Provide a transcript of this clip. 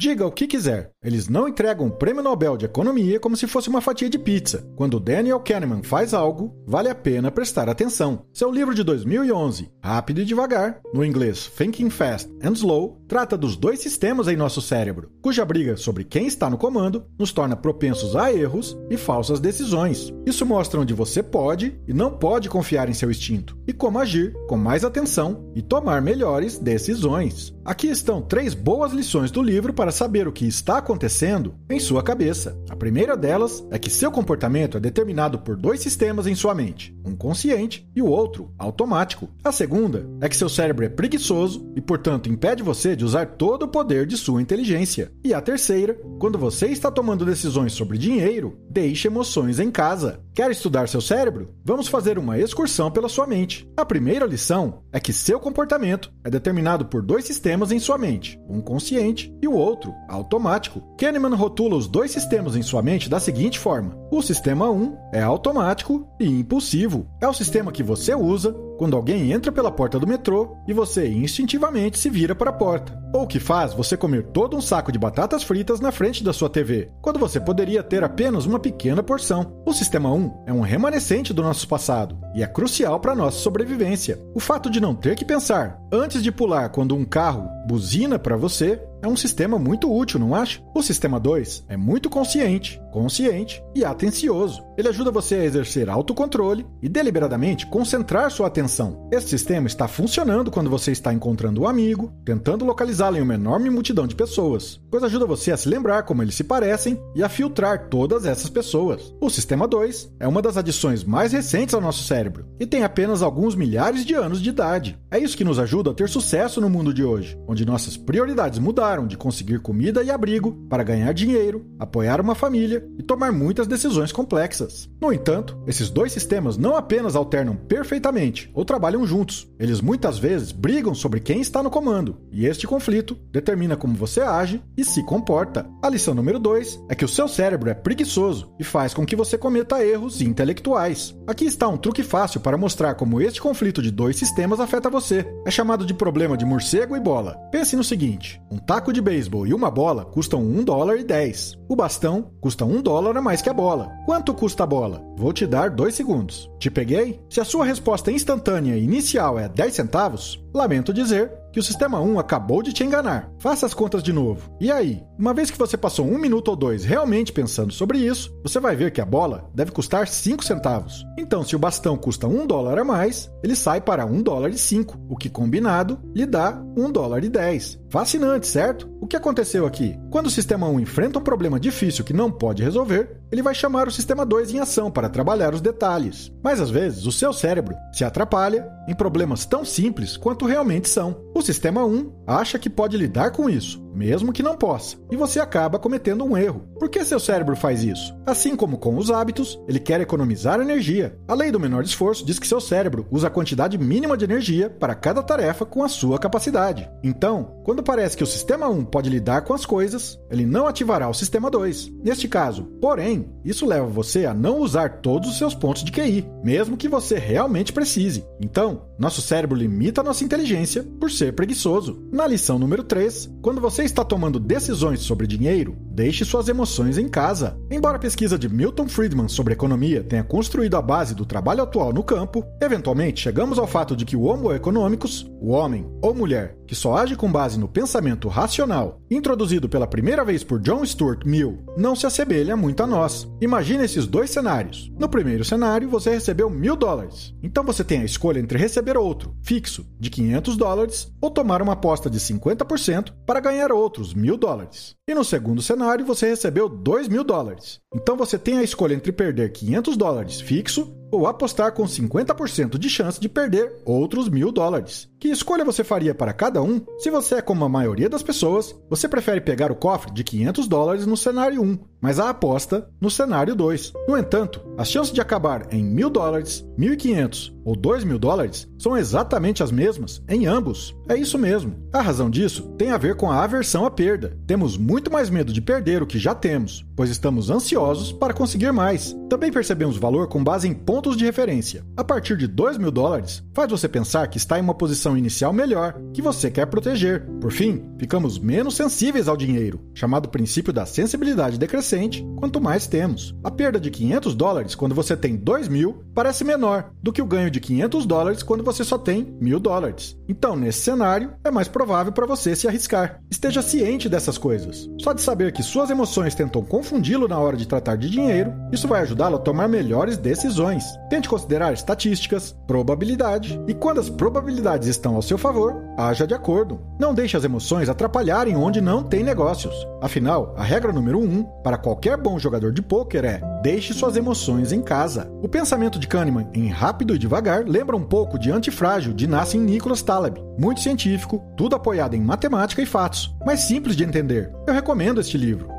Diga o que quiser, eles não entregam o prêmio Nobel de Economia como se fosse uma fatia de pizza. Quando Daniel Kahneman faz algo, vale a pena prestar atenção. Seu livro de 2011, Rápido e Devagar, no inglês Thinking Fast and Slow, trata dos dois sistemas em nosso cérebro, cuja briga sobre quem está no comando nos torna propensos a erros e falsas decisões. Isso mostra onde você pode e não pode confiar em seu instinto, e como agir com mais atenção e tomar melhores decisões. Aqui estão três boas lições do livro para saber o que está acontecendo em sua cabeça. A primeira delas é que seu comportamento é determinado por dois sistemas em sua mente, um consciente e o outro automático. A segunda é que seu cérebro é preguiçoso e, portanto, impede você de usar todo o poder de sua inteligência. E a terceira, quando você está tomando decisões sobre dinheiro, deixe emoções em casa. Quer estudar seu cérebro? Vamos fazer uma excursão pela sua mente. A primeira lição é que seu comportamento é determinado por dois sistemas em sua mente, um consciente e o outro automático. Kahneman rotula os dois sistemas em sua mente da seguinte forma: o sistema 1 é automático e impulsivo. É o sistema que você usa quando alguém entra pela porta do metrô e você instintivamente se vira para a porta. Ou que faz você comer todo um saco de batatas fritas na frente da sua TV, quando você poderia ter apenas uma pequena porção. O sistema 1 é um remanescente do nosso passado e é crucial para nossa sobrevivência. O fato de não ter que pensar antes de pular quando um carro buzina para você é um sistema muito útil, não acha? O sistema 2 é muito consciente, consciente e atencioso. Ele ajuda você a exercer autocontrole e deliberadamente concentrar sua atenção. Esse sistema está funcionando quando você está encontrando um amigo, tentando localizá-lo em uma enorme multidão de pessoas, pois ajuda você a se lembrar como eles se parecem e a filtrar todas essas pessoas. O sistema 2 é uma das adições mais recentes ao nosso cérebro e tem apenas alguns milhares de anos de idade. É isso que nos ajuda a ter sucesso no mundo de hoje, onde nossas prioridades mudaram de conseguir comida e abrigo para ganhar dinheiro, apoiar uma família e tomar muitas decisões complexas. No entanto, esses dois sistemas não apenas alternam perfeitamente ou trabalham juntos, eles muitas vezes brigam sobre quem está no comando, e este conflito determina como você age e se comporta. A lição número 2 é que o seu cérebro é preguiçoso e faz com que você cometa erros intelectuais. Aqui está um truque fácil para mostrar como este conflito de dois sistemas afeta você. É chamado de problema de morcego e bola. Pense no seguinte: um taco de beisebol e uma bola custam 1 dólar e 10. O bastão custa 1 dólar a mais que a bola. Quanto custa a bola? Vou te dar 2 segundos. Te peguei? Se a sua resposta instantânea inicial é 10 centavos, lamento dizer que o sistema 1 acabou de te enganar. Faça as contas de novo. E aí? Uma vez que você passou um minuto ou dois realmente pensando sobre isso, você vai ver que a bola deve custar 5 centavos. Então, se o bastão custa 1 dólar a mais, ele sai para 1 dólar e 5, o que combinado lhe dá 1 dólar e 10. Fascinante, certo? O que aconteceu aqui? Quando o sistema 1 enfrenta um problema difícil que não pode resolver, ele vai chamar o sistema 2 em ação para trabalhar os detalhes. Mas às vezes o seu cérebro se atrapalha em problemas tão simples quanto realmente são. O sistema 1 acha que pode lidar com isso, mesmo que não possa, e você acaba cometendo um erro. Por que seu cérebro faz isso? Assim como com os hábitos, ele quer economizar energia. A lei do menor esforço diz que seu cérebro usa a quantidade mínima de energia para cada tarefa com a sua capacidade. Então, quando parece que o sistema 1 pode lidar com as coisas, ele não ativará o sistema 2. Neste caso, porém, isso leva você a não usar todos os seus pontos de QI, mesmo que você realmente precise. Então, nosso cérebro limita a nossa inteligência por ser preguiçoso. Na lição número 3, quando você está tomando decisões sobre dinheiro, deixe suas emoções em casa. Embora a pesquisa de Milton Friedman sobre economia tenha construído a base do trabalho atual no campo, eventualmente chegamos ao fato de que o Homo economicus, o homem ou mulher que só age com base no pensamento racional, introduzido pela primeira vez por John Stuart Mill, não se assemelha muito a nós. Imagine esses dois cenários. No primeiro cenário, você recebeu mil dólares. Então você tem a escolha entre receber outro, fixo, de 500 dólares, ou tomar uma aposta de 50% para ganhar outros mil dólares. E no segundo cenário, você recebeu 2 mil dólares. Então você tem a escolha entre perder 500 dólares fixo ou apostar com 50% de chance de perder outros mil dólares. Que escolha você faria para cada um? Se você é como a maioria das pessoas, você prefere pegar o cofre de 500 dólares no cenário 1, mas a aposta no cenário 2. No entanto, as chances de acabar em mil dólares, 1.500 ou 2 mil dólares são exatamente as mesmas em ambos. É isso mesmo. A razão disso tem a ver com a aversão à perda. Temos muito mais medo de perder o que já temos, pois estamos ansiosos para conseguir mais. Também percebemos valor com base em pontos pontos de referência. A partir de 2 mil dólares, faz você pensar que está em uma posição inicial melhor, que você quer proteger. Por fim, ficamos menos sensíveis ao dinheiro, chamado princípio da sensibilidade decrescente, quanto mais temos. A perda de 500 dólares quando você tem 2 mil parece menor do que o ganho de 500 dólares quando você só tem mil dólares. Então, nesse cenário, é mais provável para você se arriscar. Esteja ciente dessas coisas. Só de saber que suas emoções tentam confundi-lo na hora de tratar de dinheiro, isso vai ajudá-lo a tomar melhores decisões. Tente considerar estatísticas, probabilidade e quando as probabilidades estão ao seu favor, haja de acordo. Não deixe as emoções atrapalharem onde não tem negócios. Afinal, a regra número 1 um, para qualquer bom jogador de pôquer é: deixe suas emoções em casa. O pensamento de Kahneman em Rápido e Devagar lembra um pouco de Antifrágil de Nassim Nicholas Taleb. Muito científico, tudo apoiado em matemática e fatos, mas simples de entender. Eu recomendo este livro.